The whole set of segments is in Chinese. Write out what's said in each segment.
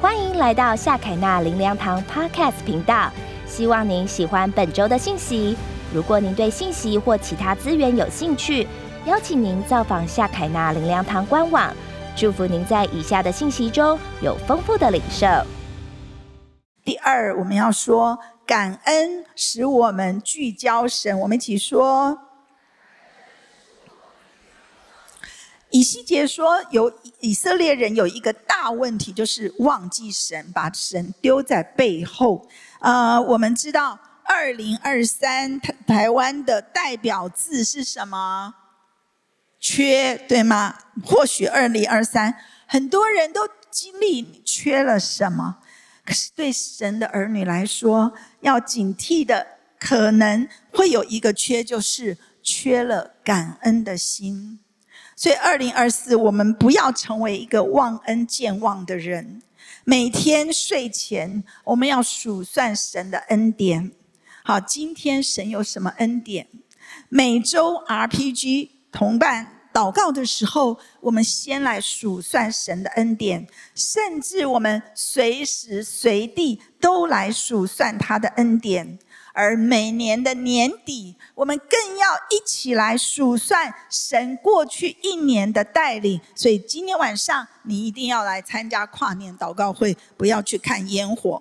欢迎来到夏凯纳林良堂 Podcast 频道。希望您喜欢本周的信息。如果您对信息或其他资源有兴趣，邀请您造访夏凯纳林良堂官网。祝福您在以下的信息中有丰富的领受。第二，我们要说感恩，使我们聚焦神。我们一起说。以西结说，有以色列人有一个大问题，就是忘记神，把神丢在背后。呃，我们知道，二零二三台台湾的代表字是什么？缺，对吗？或许二零二三很多人都经历缺了什么，可是对神的儿女来说，要警惕的可能会有一个缺，就是缺了感恩的心。所以，二零二四，我们不要成为一个忘恩健忘的人。每天睡前，我们要数算神的恩典。好，今天神有什么恩典？每周 RPG 同伴祷告的时候，我们先来数算神的恩典，甚至我们随时随地都来数算他的恩典。而每年的年底，我们更要一起来数算神过去一年的带领。所以今天晚上你一定要来参加跨年祷告会，不要去看烟火。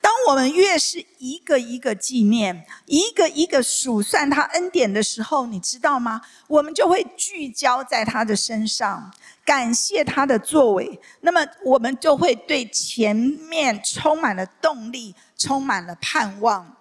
当我们越是一个一个纪念，一个一个数算他恩典的时候，你知道吗？我们就会聚焦在他的身上，感谢他的作为。那么我们就会对前面充满了动力，充满了盼望。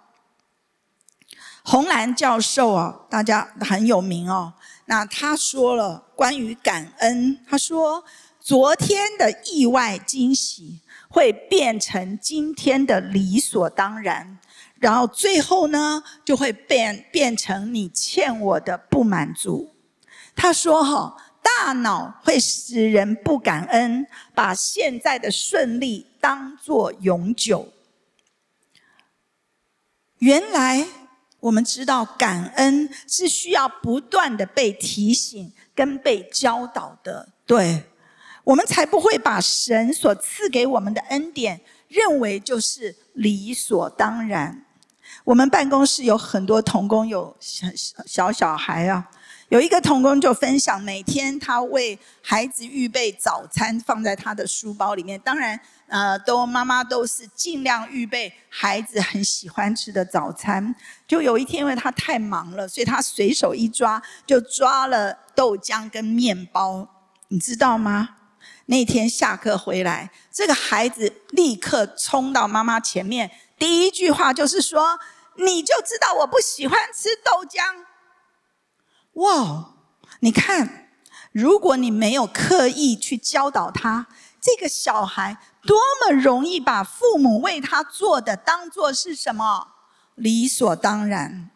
红兰教授啊，大家很有名哦。那他说了关于感恩，他说昨天的意外惊喜会变成今天的理所当然，然后最后呢就会变变成你欠我的不满足。他说哈，大脑会使人不感恩，把现在的顺利当作永久。原来。我们知道感恩是需要不断的被提醒跟被教导的，对，我们才不会把神所赐给我们的恩典认为就是理所当然。我们办公室有很多童工，有小小小孩啊。有一个童工就分享，每天他为孩子预备早餐，放在他的书包里面。当然，呃，都妈妈都是尽量预备孩子很喜欢吃的早餐。就有一天，因为他太忙了，所以他随手一抓，就抓了豆浆跟面包。你知道吗？那天下课回来，这个孩子立刻冲到妈妈前面，第一句话就是说：“你就知道我不喜欢吃豆浆。”哇，你看，如果你没有刻意去教导他，这个小孩多么容易把父母为他做的当做是什么理所当然。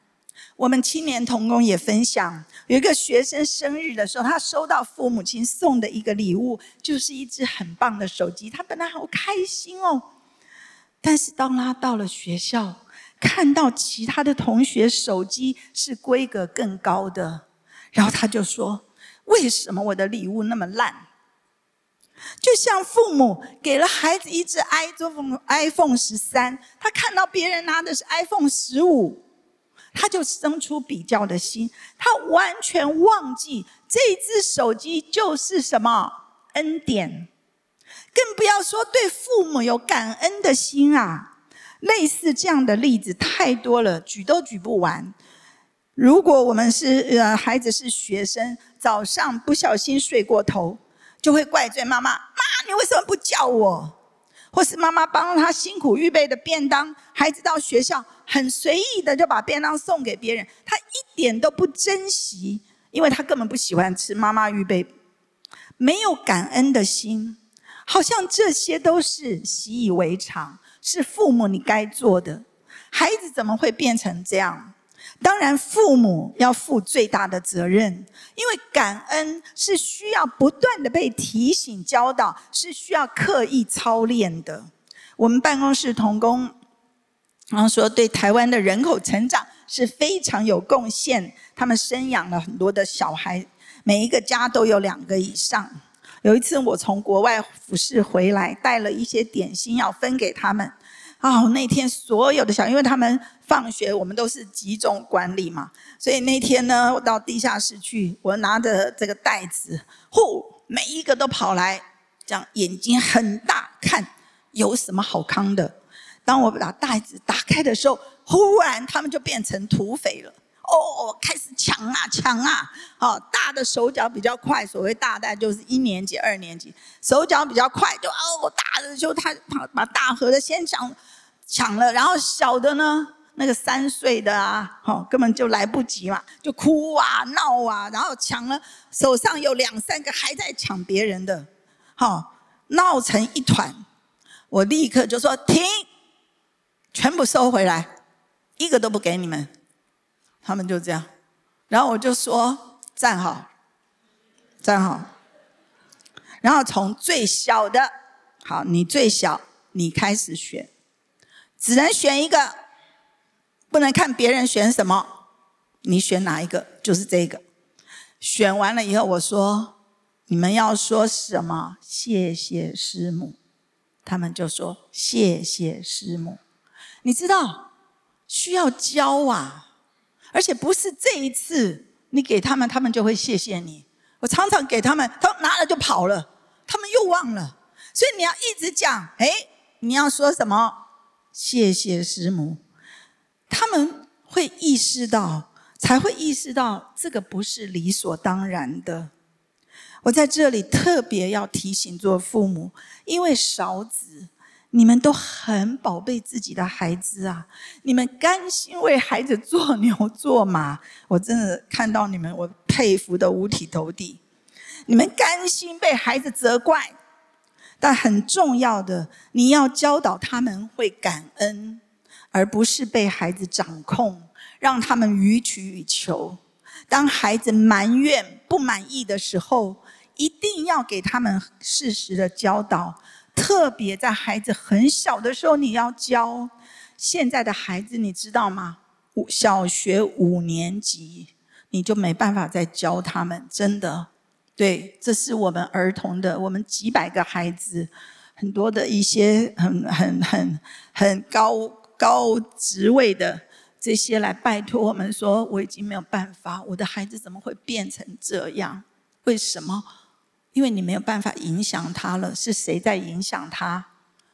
我们青年童工也分享，有一个学生生日的时候，他收到父母亲送的一个礼物，就是一只很棒的手机，他本来好开心哦。但是当他到了学校，看到其他的同学手机是规格更高的。然后他就说：“为什么我的礼物那么烂？就像父母给了孩子一只 iPhone iPhone 十三，他看到别人拿的是 iPhone 十五，他就生出比较的心，他完全忘记这只手机就是什么恩典，更不要说对父母有感恩的心啊！类似这样的例子太多了，举都举不完。”如果我们是呃孩子是学生，早上不小心睡过头，就会怪罪妈妈：妈，你为什么不叫我？或是妈妈帮他辛苦预备的便当，孩子到学校很随意的就把便当送给别人，他一点都不珍惜，因为他根本不喜欢吃妈妈预备，没有感恩的心，好像这些都是习以为常，是父母你该做的，孩子怎么会变成这样？当然，父母要负最大的责任，因为感恩是需要不断的被提醒、教导，是需要刻意操练的。我们办公室同工，然后说对台湾的人口成长是非常有贡献。他们生养了很多的小孩，每一个家都有两个以上。有一次我从国外服侍回来，带了一些点心要分给他们。哦，那天所有的小，因为他们放学，我们都是集中管理嘛，所以那天呢，我到地下室去，我拿着这个袋子，呼，每一个都跑来，这样眼睛很大，看有什么好康的。当我把袋子打开的时候，忽然他们就变成土匪了。哦，开始抢啊抢啊！哦，大的手脚比较快，所谓大袋就是一年级、二年级，手脚比较快，就哦，大的就他把把大盒的先抢抢了，然后小的呢，那个三岁的啊，哦，根本就来不及嘛，就哭啊闹啊，然后抢了，手上有两三个还在抢别人的，好，闹成一团，我立刻就说停，全部收回来，一个都不给你们。他们就这样，然后我就说站好，站好，然后从最小的，好，你最小，你开始选，只能选一个，不能看别人选什么，你选哪一个就是这个。选完了以后，我说你们要说什么？谢谢师母，他们就说谢谢师母。你知道需要教啊。而且不是这一次你给他们，他们就会谢谢你。我常常给他们，他拿了就跑了，他们又忘了。所以你要一直讲，哎，你要说什么？谢谢师母，他们会意识到，才会意识到这个不是理所当然的。我在这里特别要提醒做父母，因为少子。你们都很宝贝自己的孩子啊！你们甘心为孩子做牛做马，我真的看到你们，我佩服的五体投地。你们甘心被孩子责怪，但很重要的，你要教导他们会感恩，而不是被孩子掌控，让他们予取予求。当孩子埋怨不满意的时候，一定要给他们适时的教导。特别在孩子很小的时候，你要教。现在的孩子，你知道吗？五小学五年级，你就没办法再教他们。真的，对，这是我们儿童的，我们几百个孩子，很多的一些很很很很高高职位的这些来拜托我们说，我已经没有办法，我的孩子怎么会变成这样？为什么？因为你没有办法影响他了，是谁在影响他？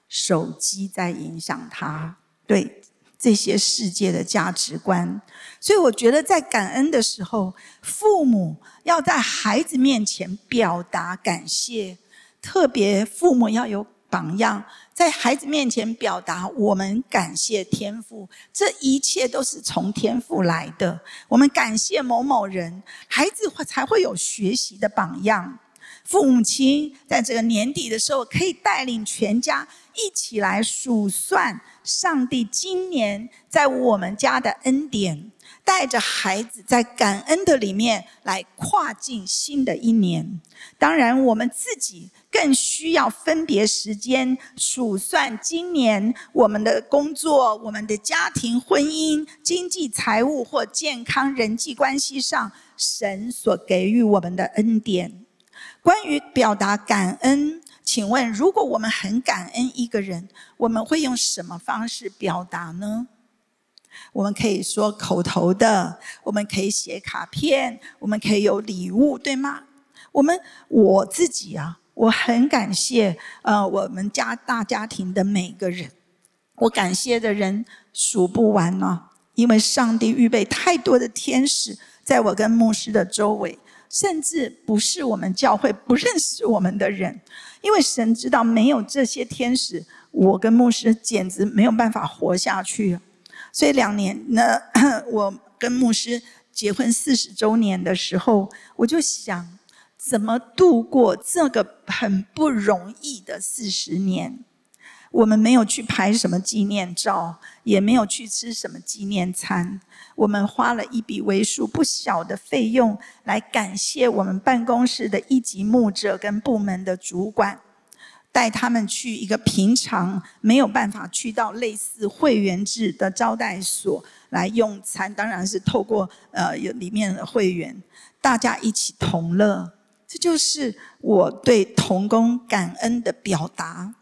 手机在影响他，对这些世界的价值观。所以我觉得，在感恩的时候，父母要在孩子面前表达感谢，特别父母要有榜样，在孩子面前表达我们感谢天父，这一切都是从天父来的。我们感谢某某人，孩子会才会有学习的榜样。父母亲在这个年底的时候，可以带领全家一起来数算上帝今年在我们家的恩典，带着孩子在感恩的里面来跨进新的一年。当然，我们自己更需要分别时间数算今年我们的工作、我们的家庭、婚姻、经济、财务或健康、人际关系上神所给予我们的恩典。关于表达感恩，请问，如果我们很感恩一个人，我们会用什么方式表达呢？我们可以说口头的，我们可以写卡片，我们可以有礼物，对吗？我们我自己啊，我很感谢呃我们家大家庭的每个人，我感谢的人数不完呢，因为上帝预备太多的天使在我跟牧师的周围。甚至不是我们教会不认识我们的人，因为神知道没有这些天使，我跟牧师简直没有办法活下去。所以两年呢，我跟牧师结婚四十周年的时候，我就想怎么度过这个很不容易的四十年。我们没有去拍什么纪念照，也没有去吃什么纪念餐。我们花了一笔为数不小的费用来感谢我们办公室的一级牧者跟部门的主管，带他们去一个平常没有办法去到类似会员制的招待所来用餐。当然是透过呃有里面的会员，大家一起同乐。这就是我对童工感恩的表达。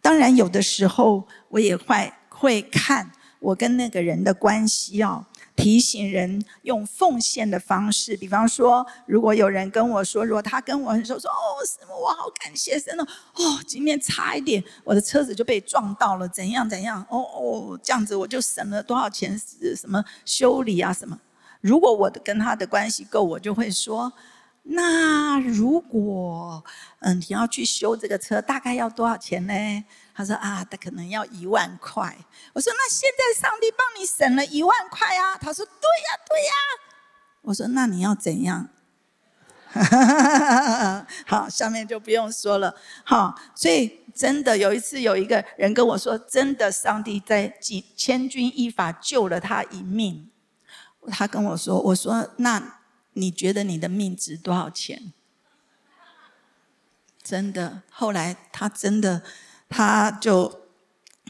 当然，有的时候我也会会看我跟那个人的关系哦。提醒人用奉献的方式，比方说，如果有人跟我说，如果他跟我很熟，说哦，什么我好感谢神哦，哦，今天差一点我的车子就被撞到了，怎样怎样，哦哦，这样子我就省了多少钱，什么修理啊什么。如果我的跟他的关系够，我就会说。那如果嗯你要去修这个车，大概要多少钱呢？他说啊，他可能要一万块。我说那现在上帝帮你省了一万块啊。他说对呀对呀。我说那你要怎样？好，下面就不用说了。好，所以真的有一次有一个人跟我说，真的上帝在几千钧一发救了他一命。他跟我说，我说那。你觉得你的命值多少钱？真的，后来他真的，他就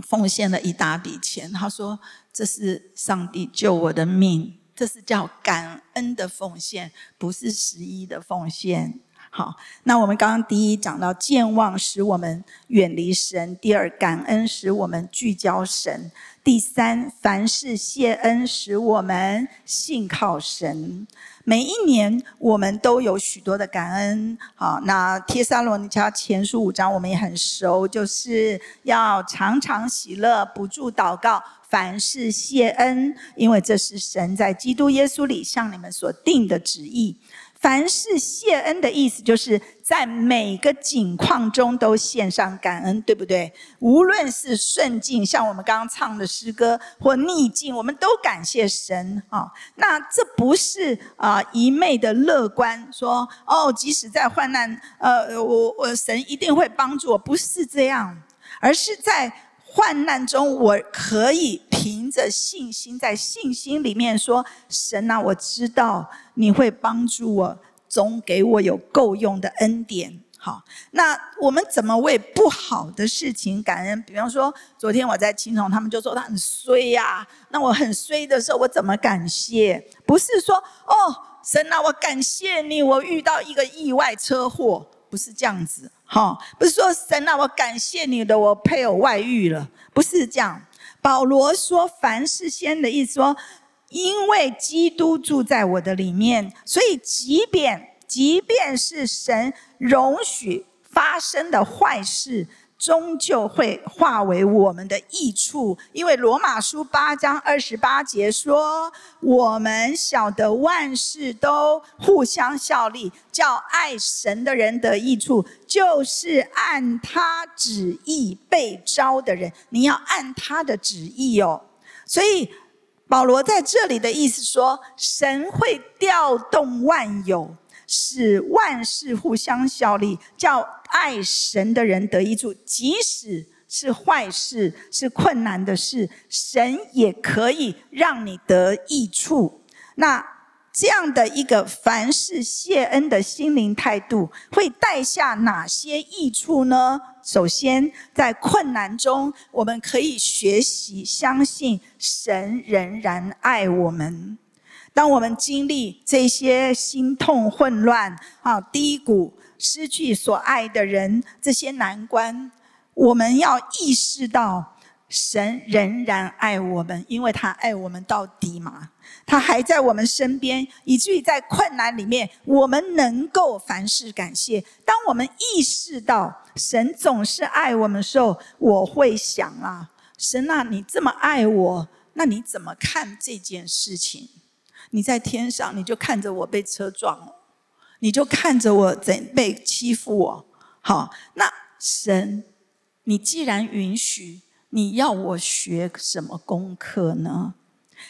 奉献了一大笔钱。他说：“这是上帝救我的命，这是叫感恩的奉献，不是十一的奉献。”好，那我们刚刚第一讲到健忘使我们远离神，第二感恩使我们聚焦神，第三凡事谢恩使我们信靠神。每一年我们都有许多的感恩，好，那帖撒罗尼迦前书五章我们也很熟，就是要常常喜乐，不住祷告，凡事谢恩，因为这是神在基督耶稣里向你们所定的旨意。凡是谢恩的意思，就是在每个境况中都献上感恩，对不对？无论是顺境，像我们刚刚唱的诗歌，或逆境，我们都感谢神啊。那这不是啊一昧的乐观，说哦，即使在患难，呃，我我神一定会帮助我，不是这样，而是在。患难中，我可以凭着信心，在信心里面说：“神啊，我知道你会帮助我，总给我有够用的恩典。”好，那我们怎么为不好的事情感恩？比方说，昨天我在青虫，他们就说他很衰呀。那我很衰的时候，我怎么感谢？不是说哦，神啊，我感谢你，我遇到一个意外车祸，不是这样子。哈，不是说神啊，我感谢你的，我配偶外遇了，不是这样。保罗说凡事先的意思说，因为基督住在我的里面，所以即便即便是神容许发生的坏事。终究会化为我们的益处，因为罗马书八章二十八节说：“我们晓得万事都互相效力，叫爱神的人得益处，就是按他旨意被招的人。你要按他的旨意哦。”所以保罗在这里的意思说，神会调动万有。使万事互相效力，叫爱神的人得益处。即使是坏事、是困难的事，神也可以让你得益处。那这样的一个凡事谢恩的心灵态度，会带下哪些益处呢？首先，在困难中，我们可以学习相信神仍然爱我们。当我们经历这些心痛、混乱、啊低谷、失去所爱的人这些难关，我们要意识到，神仍然爱我们，因为他爱我们到底嘛。他还在我们身边，以至于在困难里面，我们能够凡事感谢。当我们意识到神总是爱我们的时候，我会想啊，神啊，你这么爱我，那你怎么看这件事情？你在天上，你就看着我被车撞了，你就看着我怎被欺负我。好，那神，你既然允许，你要我学什么功课呢？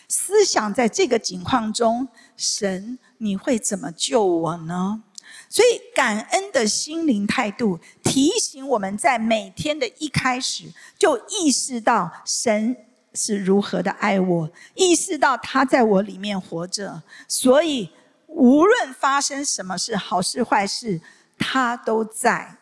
思想在这个境况中，神你会怎么救我呢？所以感恩的心灵态度，提醒我们在每天的一开始就意识到神。是如何的爱我，意识到他在我里面活着，所以无论发生什么事，好事坏事，他都在。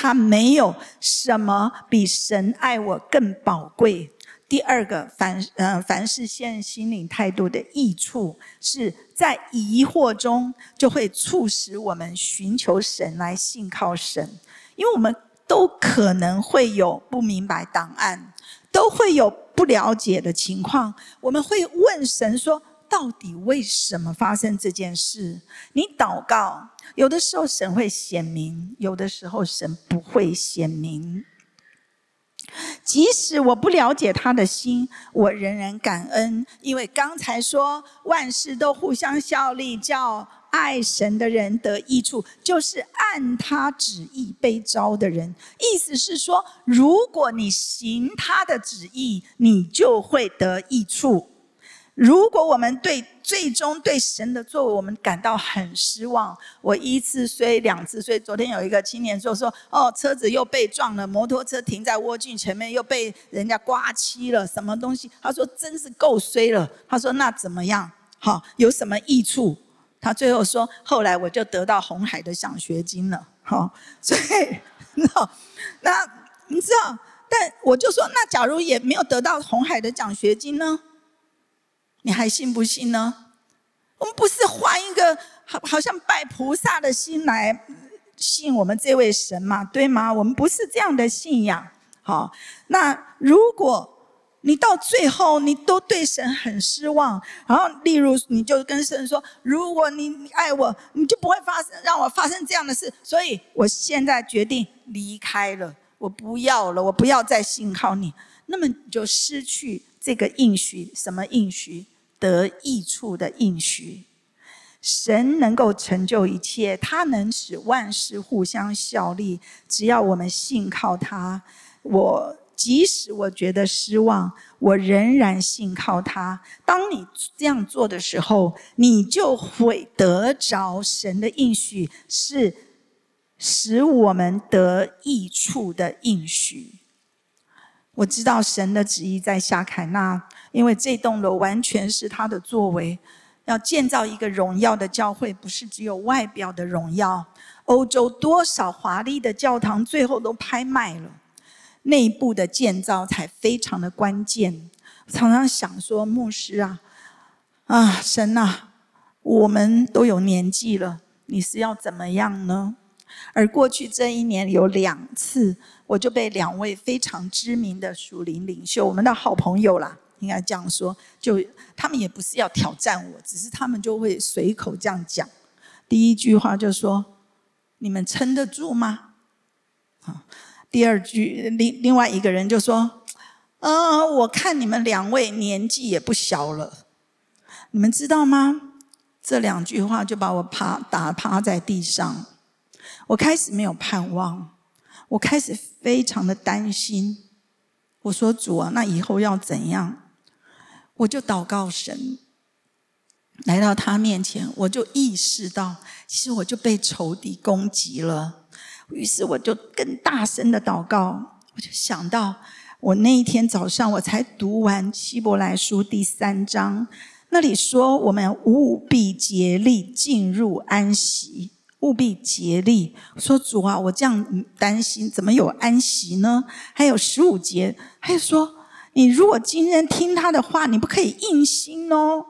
他没有什么比神爱我更宝贵。第二个，凡呃凡是现心灵态度的益处，是在疑惑中就会促使我们寻求神来信靠神，因为我们都可能会有不明白档案，都会有不了解的情况，我们会问神说：到底为什么发生这件事？你祷告，有的时候神会显明，有的时候神不会显明。即使我不了解他的心，我仍然感恩，因为刚才说万事都互相效力，叫爱神的人得益处，就是按他旨意被招的人。意思是说，如果你行他的旨意，你就会得益处。如果我们对最终对神的作为，我们感到很失望，我一次衰，两次衰。昨天有一个青年说说，哦，车子又被撞了，摩托车停在蜗镜前面又被人家刮漆了，什么东西？他说真是够衰了。他说那怎么样？好，有什么益处？他最后说，后来我就得到红海的奖学金了。好，所以那那你知道？但我就说，那假如也没有得到红海的奖学金呢？你还信不信呢？我们不是换一个好好像拜菩萨的心来信我们这位神嘛，对吗？我们不是这样的信仰。好，那如果你到最后你都对神很失望，然后例如你就跟神说：“如果你爱我，你就不会发生让我发生这样的事。”所以我现在决定离开了，我不要了，我不要再信靠你。那么你就失去这个应许，什么应许？得益处的应许，神能够成就一切，他能使万事互相效力。只要我们信靠他，我即使我觉得失望，我仍然信靠他。当你这样做的时候，你就会得着神的应许，是使我们得益处的应许。我知道神的旨意在夏凯纳。因为这栋楼完全是他的作为，要建造一个荣耀的教会，不是只有外表的荣耀。欧洲多少华丽的教堂，最后都拍卖了，内部的建造才非常的关键。常常想说，牧师啊，啊神呐，我们都有年纪了，你是要怎么样呢？而过去这一年有两次，我就被两位非常知名的属灵领袖，我们的好朋友啦。应该这样说，就他们也不是要挑战我，只是他们就会随口这样讲。第一句话就说：“你们撑得住吗？”啊，第二句另另外一个人就说：“呃，我看你们两位年纪也不小了，你们知道吗？”这两句话就把我趴打趴在地上。我开始没有盼望，我开始非常的担心。我说：“主啊，那以后要怎样？”我就祷告神，来到他面前，我就意识到，其实我就被仇敌攻击了。于是我就更大声的祷告，我就想到，我那一天早上我才读完希伯来书第三章，那里说我们务必竭力进入安息，务必竭力。说主啊，我这样担心，怎么有安息呢？还有十五节，还有说。你如果今天听他的话，你不可以硬心哦。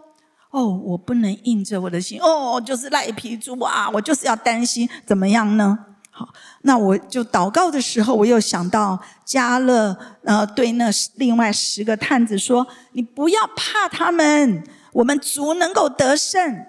哦，我不能硬着我的心。哦，就是赖皮猪啊！我就是要担心，怎么样呢？好，那我就祷告的时候，我又想到加勒，呃，对那另外十个探子说：“你不要怕他们，我们足能够得胜。”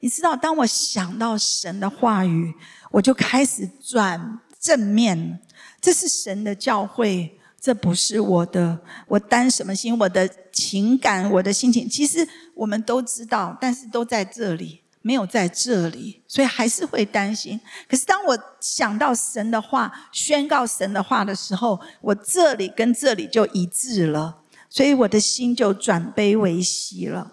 你知道，当我想到神的话语，我就开始转正面。这是神的教会。这不是我的，我担什么心？我的情感，我的心情，其实我们都知道，但是都在这里，没有在这里，所以还是会担心。可是当我想到神的话，宣告神的话的时候，我这里跟这里就一致了，所以我的心就转悲为喜了。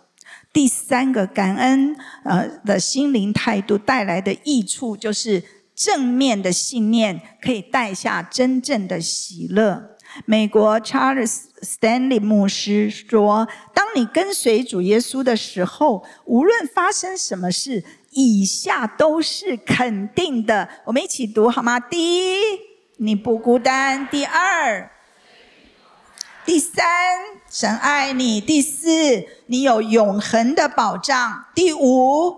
第三个感恩，呃的心灵态度带来的益处，就是正面的信念可以带下真正的喜乐。美国 Charles Stanley 牧师说：“当你跟随主耶稣的时候，无论发生什么事，以下都是肯定的。我们一起读好吗？第一，你不孤单；第二，第三，神爱你；第四，你有永恒的保障；第五，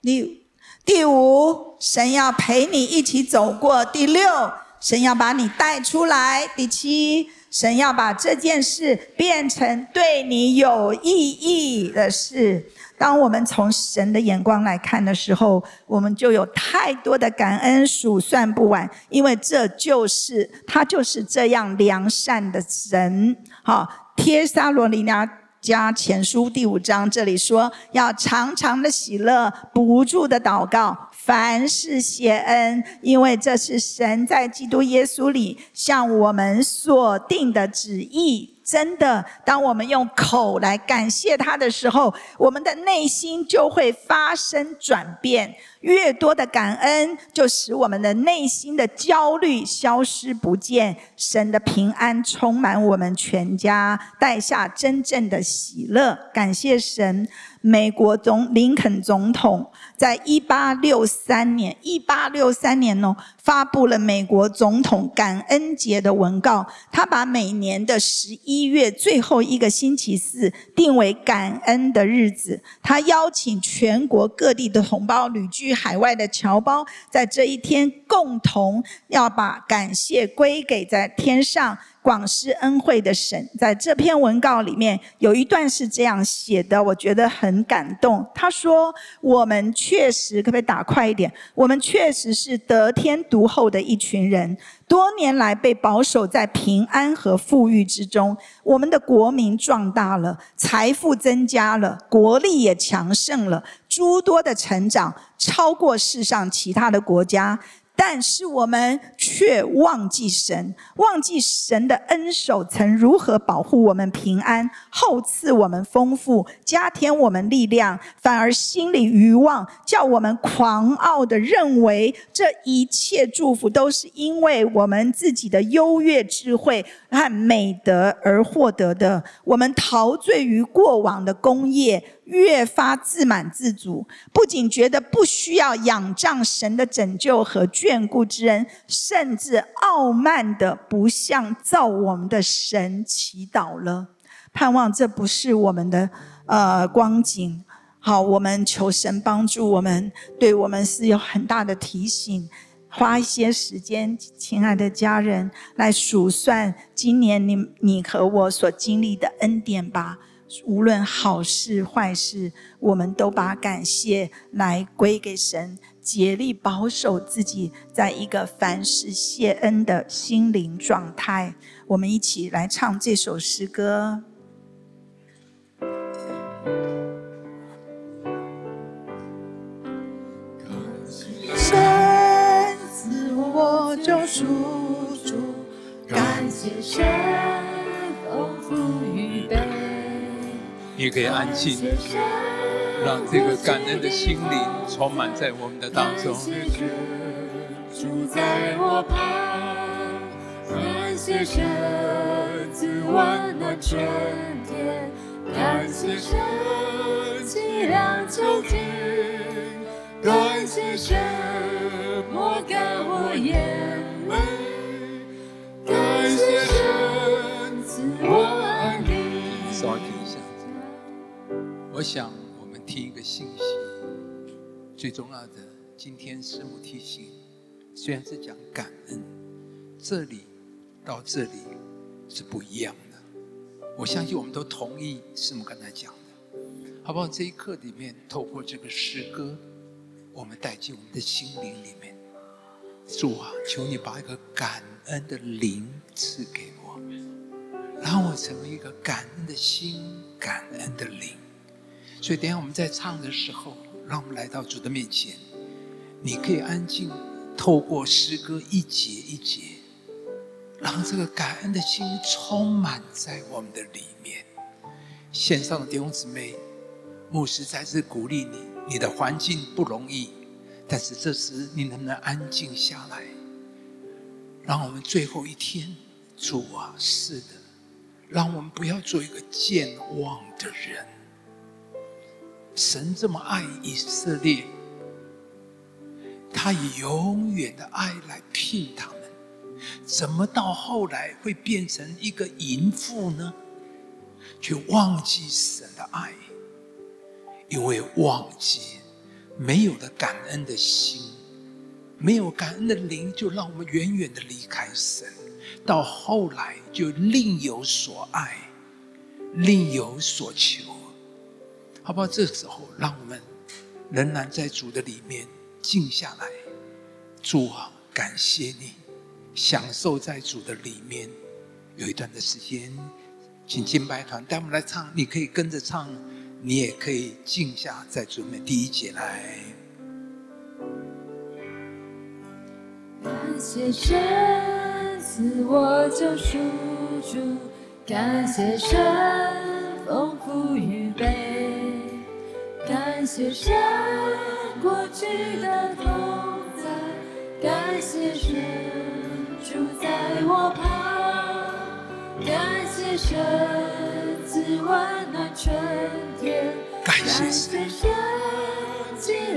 你第五，神要陪你一起走过；第六，神要把你带出来；第七，神要把这件事变成对你有意义的事。当我们从神的眼光来看的时候，我们就有太多的感恩数算不完，因为这就是他就是这样良善的神。好，帖撒罗尼迦加前书第五章这里说，要常常的喜乐，不住的祷告，凡事谢恩，因为这是神在基督耶稣里向我们所定的旨意。真的，当我们用口来感谢他的时候，我们的内心就会发生转变。越多的感恩，就使我们的内心的焦虑消失不见，神的平安充满我们全家，带下真正的喜乐。感谢神。美国总林肯总统在一八六三年，一八六三年哦，发布了美国总统感恩节的文告。他把每年的十一月最后一个星期四定为感恩的日子。他邀请全国各地的同胞、旅居海外的侨胞，在这一天共同要把感谢归给在天上。广施恩惠的神，在这篇文告里面有一段是这样写的，我觉得很感动。他说：“我们确实，可不可以打快一点？我们确实是得天独厚的一群人，多年来被保守在平安和富裕之中。我们的国民壮大了，财富增加了，国力也强盛了，诸多的成长超过世上其他的国家。”但是我们却忘记神，忘记神的恩手曾如何保护我们平安，厚赐我们丰富，加添我们力量，反而心里愚妄，叫我们狂傲的认为这一切祝福都是因为我们自己的优越智慧和美德而获得的。我们陶醉于过往的功业。越发自满自足，不仅觉得不需要仰仗神的拯救和眷顾之恩，甚至傲慢的不向造我们的神祈祷了。盼望这不是我们的呃光景。好，我们求神帮助我们，对我们是有很大的提醒。花一些时间，亲爱的家人，来数算今年你你和我所经历的恩典吧。无论好事坏事，我们都把感谢来归给神，竭力保守自己在一个凡事谢恩的心灵状态。我们一起来唱这首诗歌。神赐我救赎主，感谢神丰富预备。你可以安静，让这个感恩的心灵充满在我们的当中。住在我旁，感谢神赐温暖春天，感谢神凄凉秋天，感谢神抹干我眼泪，感谢神赐我安宁。我想，我们听一个信息，最重要的，今天师母提醒，虽然是讲感恩，这里到这里是不一样的。我相信我们都同意师母刚才讲的，好不好？这一刻里面，透过这个诗歌，我们带进我们的心灵里面。主啊，求你把一个感恩的灵赐给我，让我成为一个感恩的心、感恩的灵。所以，等下我们在唱的时候，让我们来到主的面前。你可以安静，透过诗歌一节一节，让这个感恩的心充满在我们的里面。线上的弟兄姊妹，牧师再次鼓励你。你的环境不容易，但是这时你能不能安静下来？让我们最后一天，主啊，是的，让我们不要做一个健忘的人。神这么爱以色列，他以永远的爱来聘他们。怎么到后来会变成一个淫妇呢？却忘记神的爱，因为忘记没有了感恩的心，没有感恩的灵，就让我们远远的离开神。到后来就另有所爱，另有所求，好不好？这时候，让我们仍然在主的里面静下来，主啊，感谢你，享受在主的里面。有一段的时间，请敬拜团带我们来唱，你可以跟着唱，你也可以静下在主面。第一节来，感谢神。赐我救赎主，感谢神丰富预备，感谢神过去的同在，感谢神住在我旁，感谢神赐温暖春天，感谢神，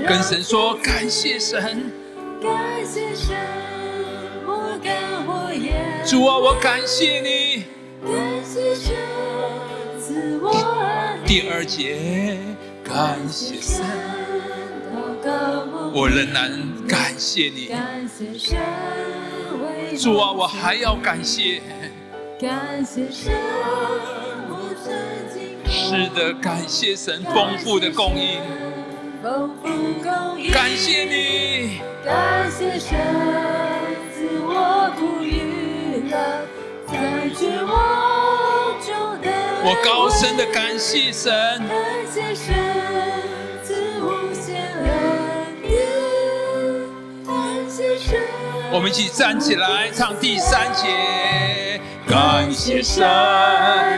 跟神说感谢神，感谢神。主啊，我感谢你。感谢神赐我第二节，感谢神，我仍然感谢你。主啊，我还要感谢。是的，感谢神丰富的供应。感谢你。感谢神赐我苦与乐，再绝望我高声的感谢神，感谢神赐无限恩典，感谢神。我们一起站起来唱第三节，感谢神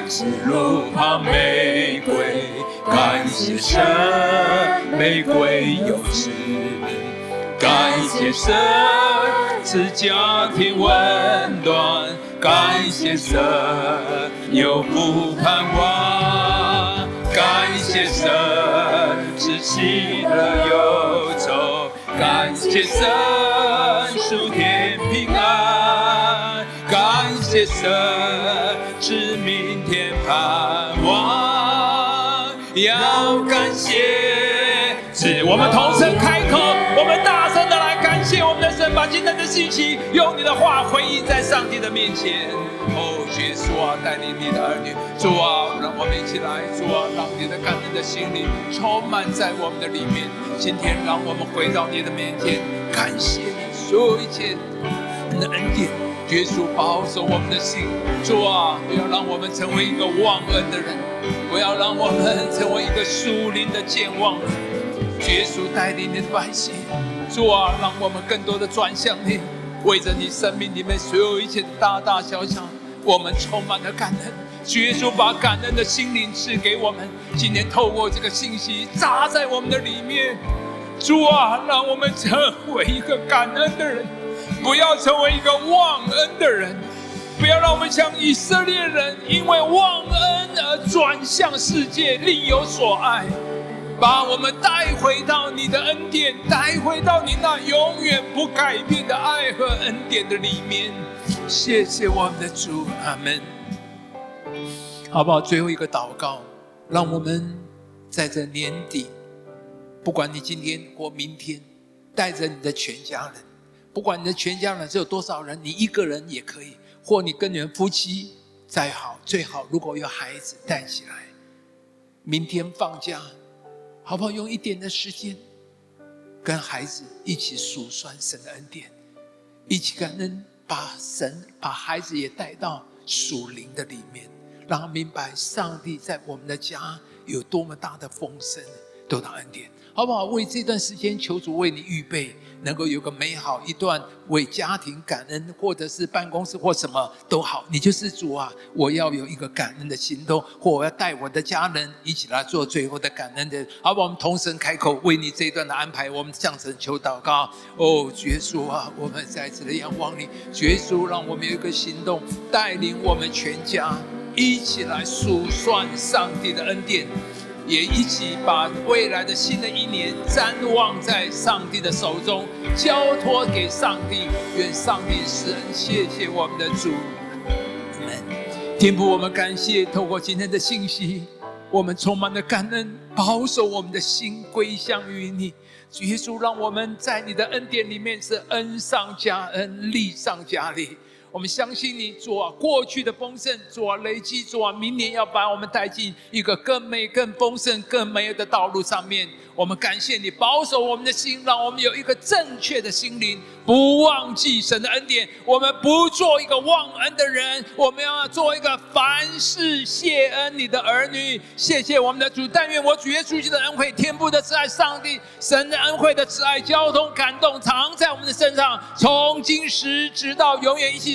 赐路旁玫瑰，感谢神玫瑰有枝。感谢神赐家庭温暖，感谢神有福盼望，感谢神赐喜乐忧愁，感谢神属天平安，感谢神赐明天盼望，要感谢，是我们同声开口，我们的神，把今天的信息用你的话回应在上帝的面前。哦，耶稣啊，带领你的儿女，主啊，让我们一起来，主啊，让你的感恩的心灵充满在我们的里面。今天，让我们回到你的面前，感谢你所有一切的恩典。耶稣保守我们的心，主啊，不要让我们成为一个忘恩的人，不要让我们成为一个疏灵的健忘人。耶稣带领你的百姓。主啊，让我们更多的转向你，为着你生命里面所有一切大大小小，我们充满了感恩。主耶稣把感恩的心灵赐给我们，今天透过这个信息扎在我们的里面。主啊，让我们成为一个感恩的人，不要成为一个忘恩的人，不要让我们像以色列人因为忘恩而转向世界，另有所爱。把我们带回到你的恩典，带回到你那永远不改变的爱和恩典的里面。谢谢我们的主，阿门。好不好？最后一个祷告，让我们在这年底，不管你今天或明天，带着你的全家人，不管你的全家人是有多少人，你一个人也可以，或你跟你们夫妻再好，最好如果有孩子带起来，明天放假。好不好？用一点的时间，跟孩子一起数算神的恩典，一起感恩，把神把孩子也带到属灵的里面，让他明白上帝在我们的家有多么大的丰盛，多大恩典。好不好？为这段时间求主为你预备。能够有个美好一段为家庭感恩，或者是办公室或什么都好，你就是主啊！我要有一个感恩的行动，或我要带我的家人一起来做最后的感恩的。好，我们同声开口为你这一段的安排，我们向神求祷告。哦，耶稣啊，我们再次的仰望你，耶稣，让我们有一个行动，带领我们全家一起来数算上帝的恩典。也一起把未来的新的一年瞻望在上帝的手中，交托给上帝。愿上帝施恩，谢谢我们的主。天父，我们感谢透过今天的信息，我们充满了感恩，保守我们的心归向于你。主耶稣，让我们在你的恩典里面是恩上加恩，利上加利。我们相信你，主啊，过去的丰盛，主啊，累积，主啊，明年要把我们带进一个更美、更丰盛、更美好的道路上面。我们感谢你保守我们的心，让我们有一个正确的心灵，不忘记神的恩典。我们不做一个忘恩的人，我们要做一个凡事谢恩你的儿女。谢谢我们的主，但愿我主耶稣基督的恩惠、天父的慈爱、上帝神的恩惠的慈爱、交通感动，藏在我们的身上，从今时直到永远。一起